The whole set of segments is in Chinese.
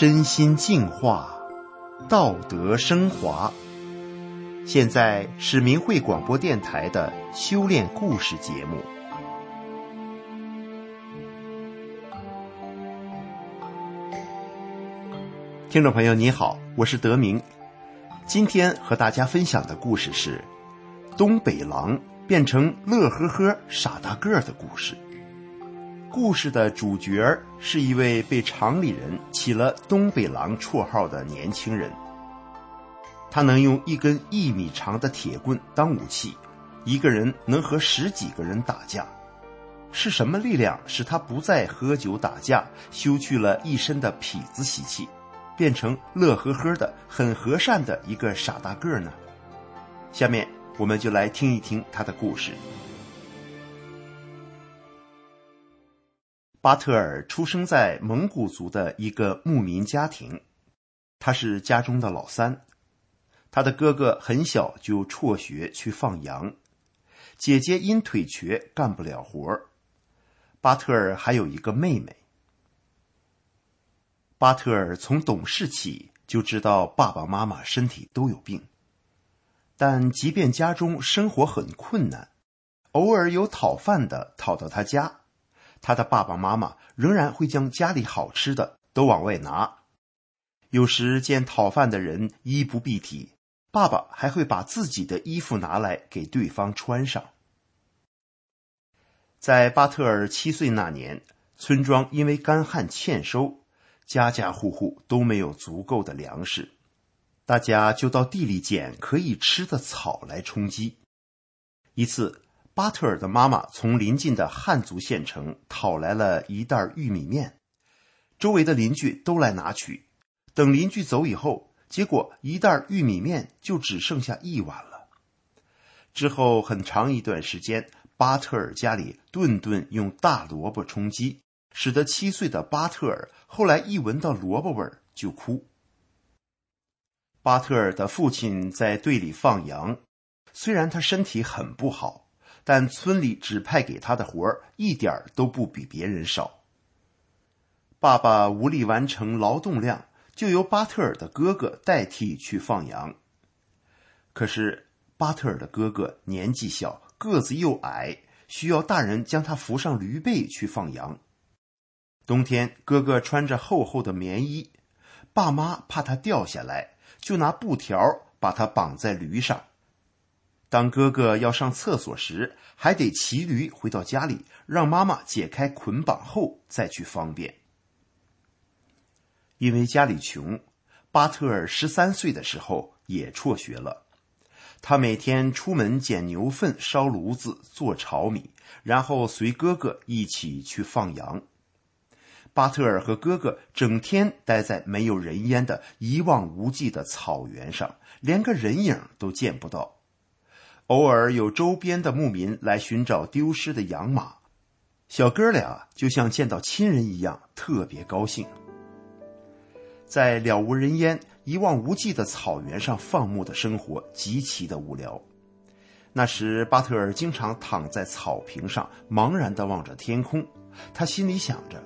身心净化，道德升华。现在是明慧广播电台的修炼故事节目。听众朋友，你好，我是德明。今天和大家分享的故事是东北狼变成乐呵呵傻大个儿的故事。故事的主角是一位被厂里人起了“东北狼”绰号的年轻人。他能用一根一米长的铁棍当武器，一个人能和十几个人打架。是什么力量使他不再喝酒打架，修去了一身的痞子习气，变成乐呵呵的、很和善的一个傻大个呢？下面我们就来听一听他的故事。巴特尔出生在蒙古族的一个牧民家庭，他是家中的老三。他的哥哥很小就辍学去放羊，姐姐因腿瘸干不了活巴特尔还有一个妹妹。巴特尔从懂事起就知道爸爸妈妈身体都有病，但即便家中生活很困难，偶尔有讨饭的讨到他家。他的爸爸妈妈仍然会将家里好吃的都往外拿，有时见讨饭的人衣不蔽体，爸爸还会把自己的衣服拿来给对方穿上。在巴特尔七岁那年，村庄因为干旱欠收，家家户户都没有足够的粮食，大家就到地里捡可以吃的草来充饥。一次。巴特尔的妈妈从邻近的汉族县城讨来了一袋玉米面，周围的邻居都来拿取。等邻居走以后，结果一袋玉米面就只剩下一碗了。之后很长一段时间，巴特尔家里顿顿用大萝卜充饥，使得七岁的巴特尔后来一闻到萝卜味就哭。巴特尔的父亲在队里放羊，虽然他身体很不好。但村里指派给他的活儿一点都不比别人少。爸爸无力完成劳动量，就由巴特尔的哥哥代替去放羊。可是巴特尔的哥哥年纪小，个子又矮，需要大人将他扶上驴背去放羊。冬天，哥哥穿着厚厚的棉衣，爸妈怕他掉下来，就拿布条把他绑在驴上。当哥哥要上厕所时，还得骑驴回到家里，让妈妈解开捆绑后再去方便。因为家里穷，巴特尔十三岁的时候也辍学了。他每天出门捡牛粪烧炉子做炒米，然后随哥哥一起去放羊。巴特尔和哥哥整天待在没有人烟的一望无际的草原上，连个人影都见不到。偶尔有周边的牧民来寻找丢失的羊马，小哥俩就像见到亲人一样，特别高兴。在了无人烟、一望无际的草原上放牧的生活极其的无聊。那时，巴特尔经常躺在草坪上，茫然地望着天空。他心里想着：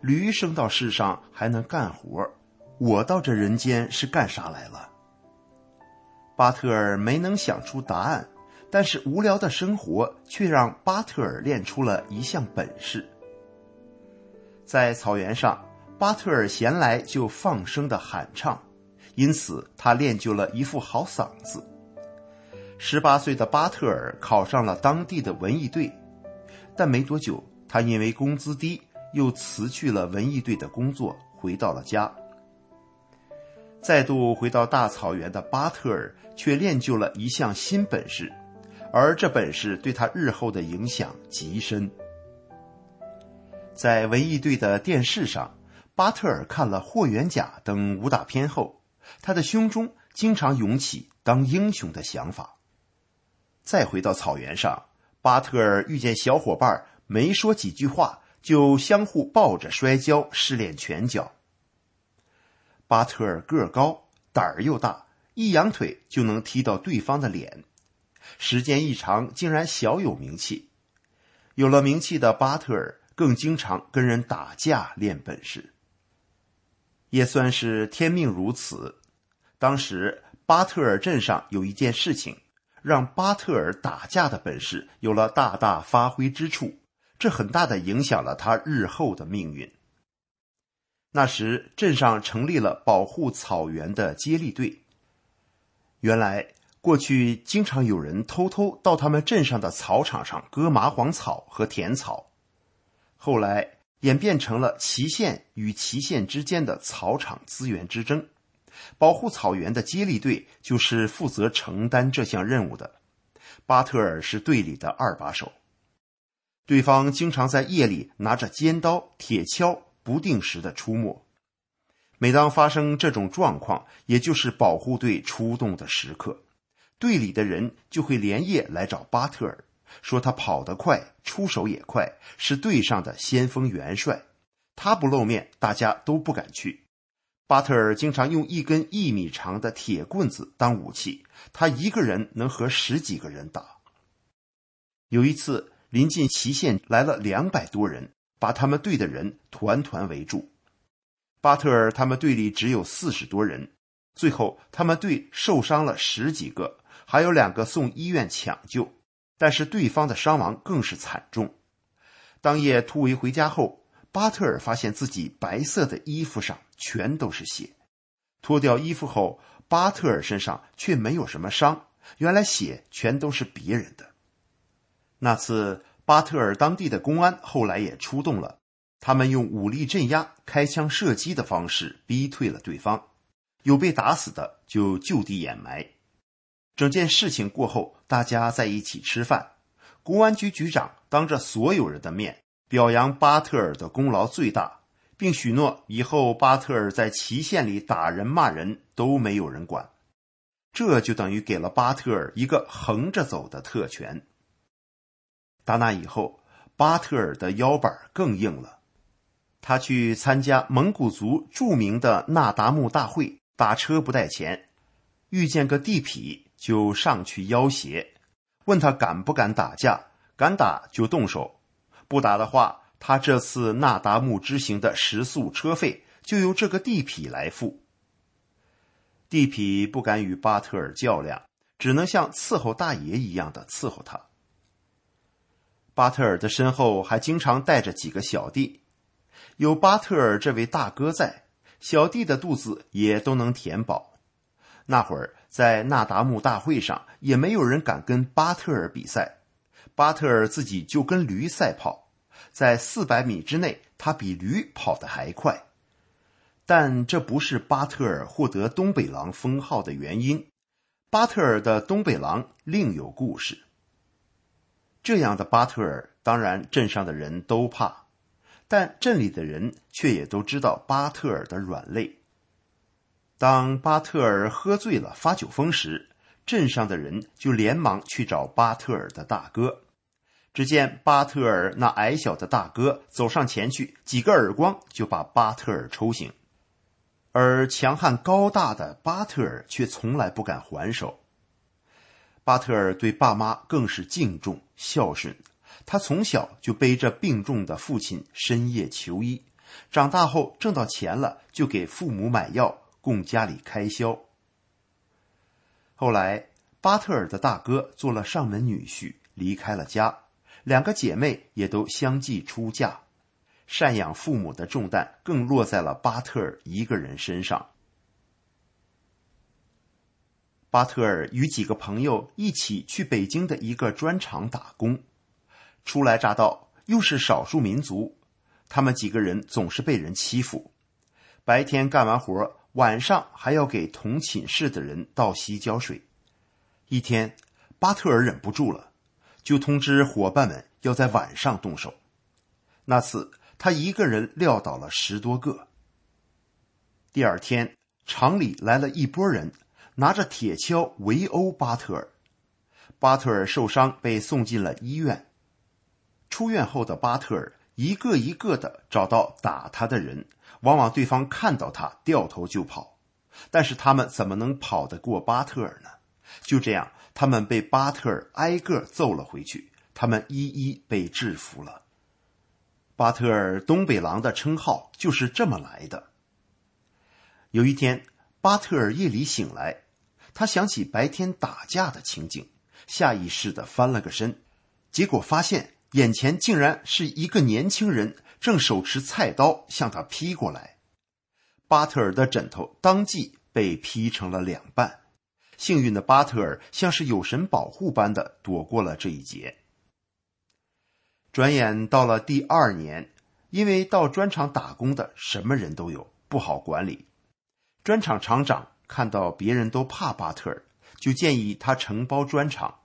驴生到世上还能干活，我到这人间是干啥来了？巴特尔没能想出答案。但是无聊的生活却让巴特尔练出了一项本事。在草原上，巴特尔闲来就放声的喊唱，因此他练就了一副好嗓子。十八岁的巴特尔考上了当地的文艺队，但没多久，他因为工资低，又辞去了文艺队的工作，回到了家。再度回到大草原的巴特尔却练就了一项新本事。而这本事对他日后的影响极深。在文艺队的电视上，巴特尔看了《霍元甲》等武打片后，他的胸中经常涌起当英雄的想法。再回到草原上，巴特尔遇见小伙伴，没说几句话，就相互抱着摔跤，试练拳脚。巴特尔个高，胆儿又大，一扬腿就能踢到对方的脸。时间一长，竟然小有名气。有了名气的巴特尔更经常跟人打架练本事。也算是天命如此。当时巴特尔镇上有一件事情，让巴特尔打架的本事有了大大发挥之处，这很大的影响了他日后的命运。那时镇上成立了保护草原的接力队。原来过去经常有人偷偷到他们镇上的草场上割麻黄草和田草，后来演变成了祁县与祁县之间的草场资源之争。保护草原的接力队就是负责承担这项任务的。巴特尔是队里的二把手。对方经常在夜里拿着尖刀、铁锹。不定时的出没，每当发生这种状况，也就是保护队出动的时刻，队里的人就会连夜来找巴特尔，说他跑得快，出手也快，是队上的先锋元帅。他不露面，大家都不敢去。巴特尔经常用一根一米长的铁棍子当武器，他一个人能和十几个人打。有一次，临近祁县来了两百多人。把他们队的人团团围住，巴特尔他们队里只有四十多人，最后他们队受伤了十几个，还有两个送医院抢救，但是对方的伤亡更是惨重。当夜突围回家后，巴特尔发现自己白色的衣服上全都是血，脱掉衣服后，巴特尔身上却没有什么伤，原来血全都是别人的。那次。巴特尔当地的公安后来也出动了，他们用武力镇压、开枪射击的方式逼退了对方，有被打死的就就地掩埋。整件事情过后，大家在一起吃饭，公安局局长当着所有人的面表扬巴特尔的功劳最大，并许诺以后巴特尔在祁县里打人骂人都没有人管，这就等于给了巴特尔一个横着走的特权。打那以后，巴特尔的腰板更硬了。他去参加蒙古族著名的那达慕大会，打车不带钱，遇见个地痞就上去要挟，问他敢不敢打架，敢打就动手，不打的话，他这次那达慕之行的食宿车费就由这个地痞来付。地痞不敢与巴特尔较量，只能像伺候大爷一样的伺候他。巴特尔的身后还经常带着几个小弟，有巴特尔这位大哥在，小弟的肚子也都能填饱。那会儿在那达慕大会上，也没有人敢跟巴特尔比赛，巴特尔自己就跟驴赛跑，在四百米之内，他比驴跑得还快。但这不是巴特尔获得东北狼封号的原因，巴特尔的东北狼另有故事。这样的巴特尔，当然镇上的人都怕，但镇里的人却也都知道巴特尔的软肋。当巴特尔喝醉了发酒疯时，镇上的人就连忙去找巴特尔的大哥。只见巴特尔那矮小的大哥走上前去，几个耳光就把巴特尔抽醒，而强悍高大的巴特尔却从来不敢还手。巴特尔对爸妈更是敬重孝顺，他从小就背着病重的父亲深夜求医，长大后挣到钱了就给父母买药供家里开销。后来，巴特尔的大哥做了上门女婿，离开了家，两个姐妹也都相继出嫁，赡养父母的重担更落在了巴特尔一个人身上。巴特尔与几个朋友一起去北京的一个砖厂打工，初来乍到，又是少数民族，他们几个人总是被人欺负。白天干完活，晚上还要给同寝室的人倒洗脚水。一天，巴特尔忍不住了，就通知伙伴们要在晚上动手。那次，他一个人撂倒了十多个。第二天，厂里来了一波人。拿着铁锹围殴巴特尔，巴特尔受伤被送进了医院。出院后的巴特尔一个一个的找到打他的人，往往对方看到他掉头就跑，但是他们怎么能跑得过巴特尔呢？就这样，他们被巴特尔挨个揍了回去，他们一一被制服了。巴特尔“东北狼”的称号就是这么来的。有一天，巴特尔夜里醒来，他想起白天打架的情景，下意识的翻了个身，结果发现眼前竟然是一个年轻人，正手持菜刀向他劈过来。巴特尔的枕头当即被劈成了两半，幸运的巴特尔像是有神保护般的躲过了这一劫。转眼到了第二年，因为到砖厂打工的什么人都有，不好管理。砖厂厂长看到别人都怕巴特尔，就建议他承包砖厂。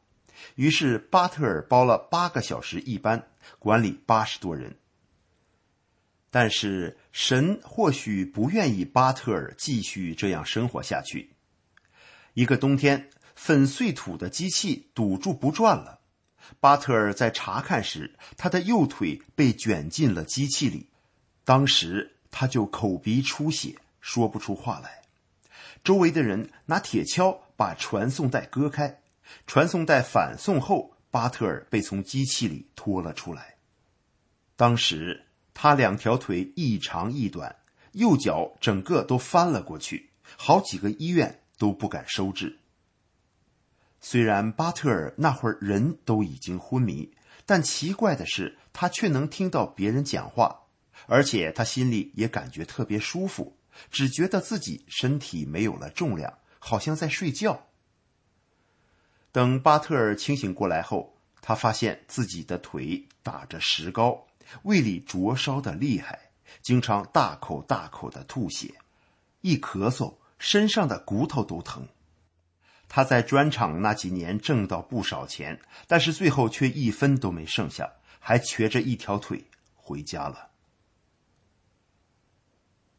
于是巴特尔包了八个小时一班，管理八十多人。但是神或许不愿意巴特尔继续这样生活下去。一个冬天，粉碎土的机器堵住不转了。巴特尔在查看时，他的右腿被卷进了机器里，当时他就口鼻出血。说不出话来，周围的人拿铁锹把传送带割开，传送带反送后，巴特尔被从机器里拖了出来。当时他两条腿一长一短，右脚整个都翻了过去，好几个医院都不敢收治。虽然巴特尔那会儿人都已经昏迷，但奇怪的是，他却能听到别人讲话，而且他心里也感觉特别舒服。只觉得自己身体没有了重量，好像在睡觉。等巴特尔清醒过来后，他发现自己的腿打着石膏，胃里灼烧的厉害，经常大口大口的吐血，一咳嗽身上的骨头都疼。他在砖厂那几年挣到不少钱，但是最后却一分都没剩下，还瘸着一条腿回家了。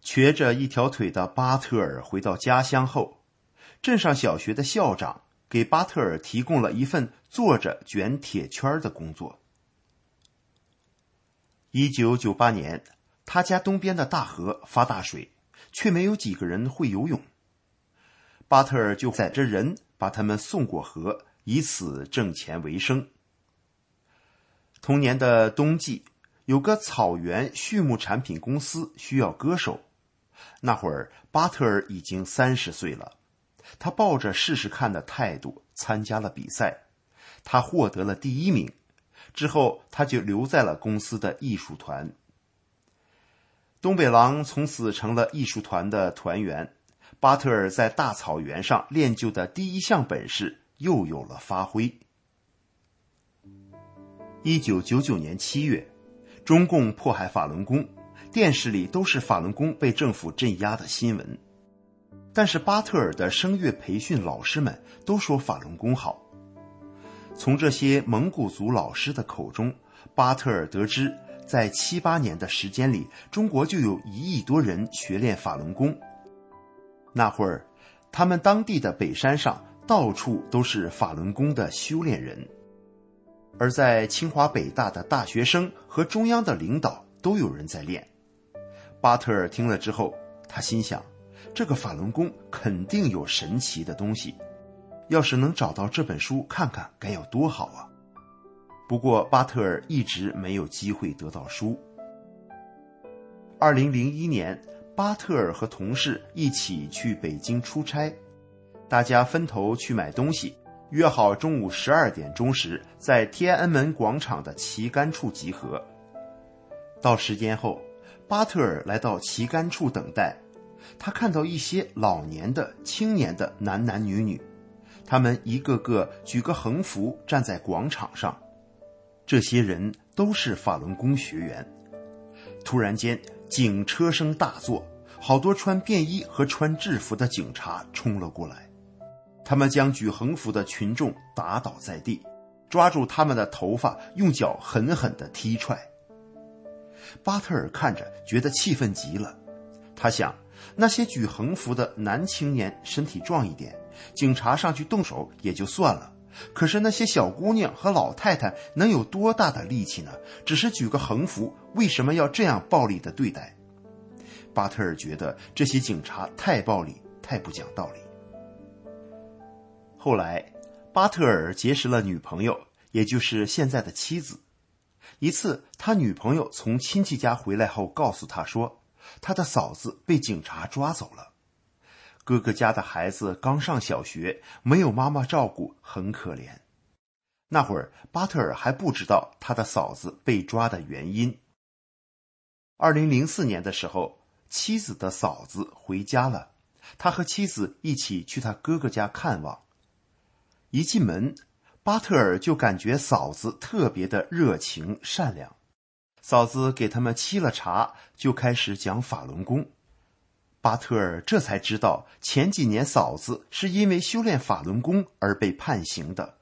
瘸着一条腿的巴特尔回到家乡后，镇上小学的校长给巴特尔提供了一份坐着卷铁圈的工作。一九九八年，他家东边的大河发大水，却没有几个人会游泳。巴特尔就载着人把他们送过河，以此挣钱为生。同年的冬季，有个草原畜牧产品公司需要歌手。那会儿，巴特尔已经三十岁了。他抱着试试看的态度参加了比赛，他获得了第一名。之后，他就留在了公司的艺术团。东北狼从此成了艺术团的团员。巴特尔在大草原上练就的第一项本事又有了发挥。一九九九年七月，中共迫害法轮功。电视里都是法轮功被政府镇压的新闻，但是巴特尔的声乐培训老师们都说法轮功好。从这些蒙古族老师的口中，巴特尔得知，在七八年的时间里，中国就有一亿多人学练法轮功。那会儿，他们当地的北山上到处都是法轮功的修炼人，而在清华北大的大学生和中央的领导都有人在练。巴特尔听了之后，他心想：“这个法轮功肯定有神奇的东西，要是能找到这本书看看，该有多好啊！”不过，巴特尔一直没有机会得到书。二零零一年，巴特尔和同事一起去北京出差，大家分头去买东西，约好中午十二点钟时在天安门广场的旗杆处集合。到时间后。巴特尔来到旗杆处等待，他看到一些老年的、青年的男男女女，他们一个个举个横幅站在广场上，这些人都是法轮功学员。突然间，警车声大作，好多穿便衣和穿制服的警察冲了过来，他们将举横幅的群众打倒在地，抓住他们的头发，用脚狠狠地踢踹。巴特尔看着，觉得气愤极了。他想，那些举横幅的男青年身体壮一点，警察上去动手也就算了。可是那些小姑娘和老太太能有多大的力气呢？只是举个横幅，为什么要这样暴力的对待？巴特尔觉得这些警察太暴力，太不讲道理。后来，巴特尔结识了女朋友，也就是现在的妻子。一次，他女朋友从亲戚家回来后，告诉他说，他的嫂子被警察抓走了。哥哥家的孩子刚上小学，没有妈妈照顾，很可怜。那会儿，巴特尔还不知道他的嫂子被抓的原因。二零零四年的时候，妻子的嫂子回家了，他和妻子一起去他哥哥家看望。一进门，巴特尔就感觉嫂子特别的热情善良。嫂子给他们沏了茶，就开始讲法轮功。巴特尔这才知道，前几年嫂子是因为修炼法轮功而被判刑的。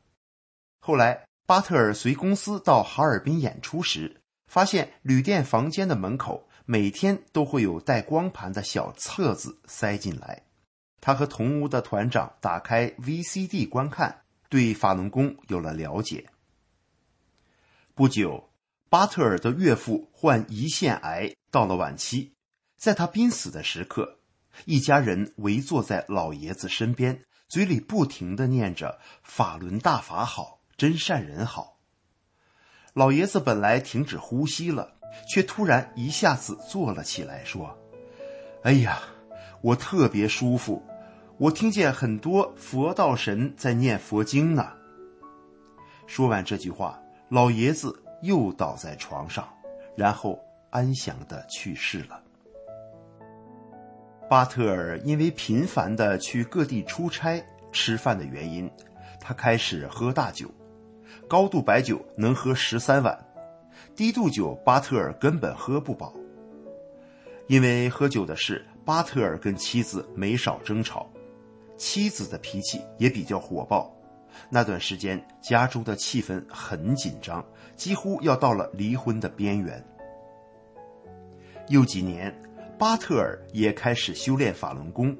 后来，巴特尔随公司到哈尔滨演出时，发现旅店房间的门口每天都会有带光盘的小册子塞进来。他和同屋的团长打开 VCD 观看，对法轮功有了了解。不久，巴特尔的岳父患胰腺癌，到了晚期。在他濒死的时刻，一家人围坐在老爷子身边，嘴里不停的念着“法轮大法好，真善人好”。老爷子本来停止呼吸了，却突然一下子坐了起来，说：“哎呀，我特别舒服，我听见很多佛道神在念佛经呢。”说完这句话，老爷子又倒在床上，然后安详的去世了。巴特尔因为频繁的去各地出差、吃饭的原因，他开始喝大酒，高度白酒能喝十三碗，低度酒巴特尔根本喝不饱。因为喝酒的事，巴特尔跟妻子没少争吵，妻子的脾气也比较火爆。那段时间，家中的气氛很紧张，几乎要到了离婚的边缘。又几年。巴特尔也开始修炼法轮功，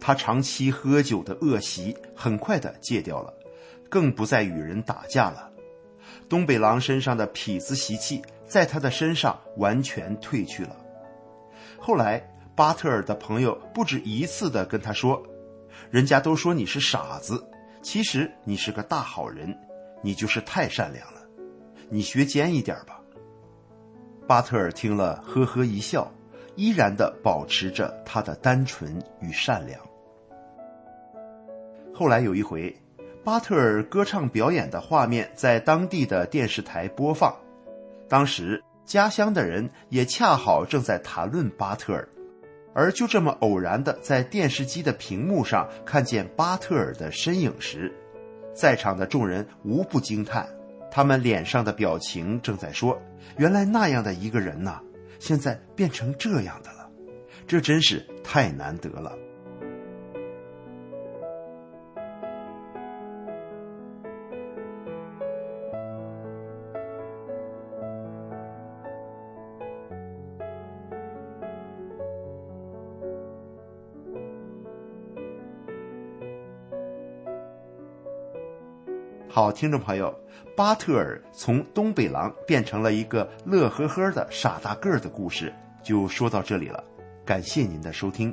他长期喝酒的恶习很快的戒掉了，更不再与人打架了。东北狼身上的痞子习气在他的身上完全褪去了。后来，巴特尔的朋友不止一次的跟他说：“人家都说你是傻子，其实你是个大好人，你就是太善良了，你学尖一点吧。”巴特尔听了，呵呵一笑。依然的保持着他的单纯与善良。后来有一回，巴特尔歌唱表演的画面在当地的电视台播放，当时家乡的人也恰好正在谈论巴特尔，而就这么偶然的在电视机的屏幕上看见巴特尔的身影时，在场的众人无不惊叹，他们脸上的表情正在说：“原来那样的一个人呐。”现在变成这样的了，这真是太难得了。好，听众朋友，巴特尔从东北狼变成了一个乐呵呵的傻大个儿的故事，就说到这里了。感谢您的收听。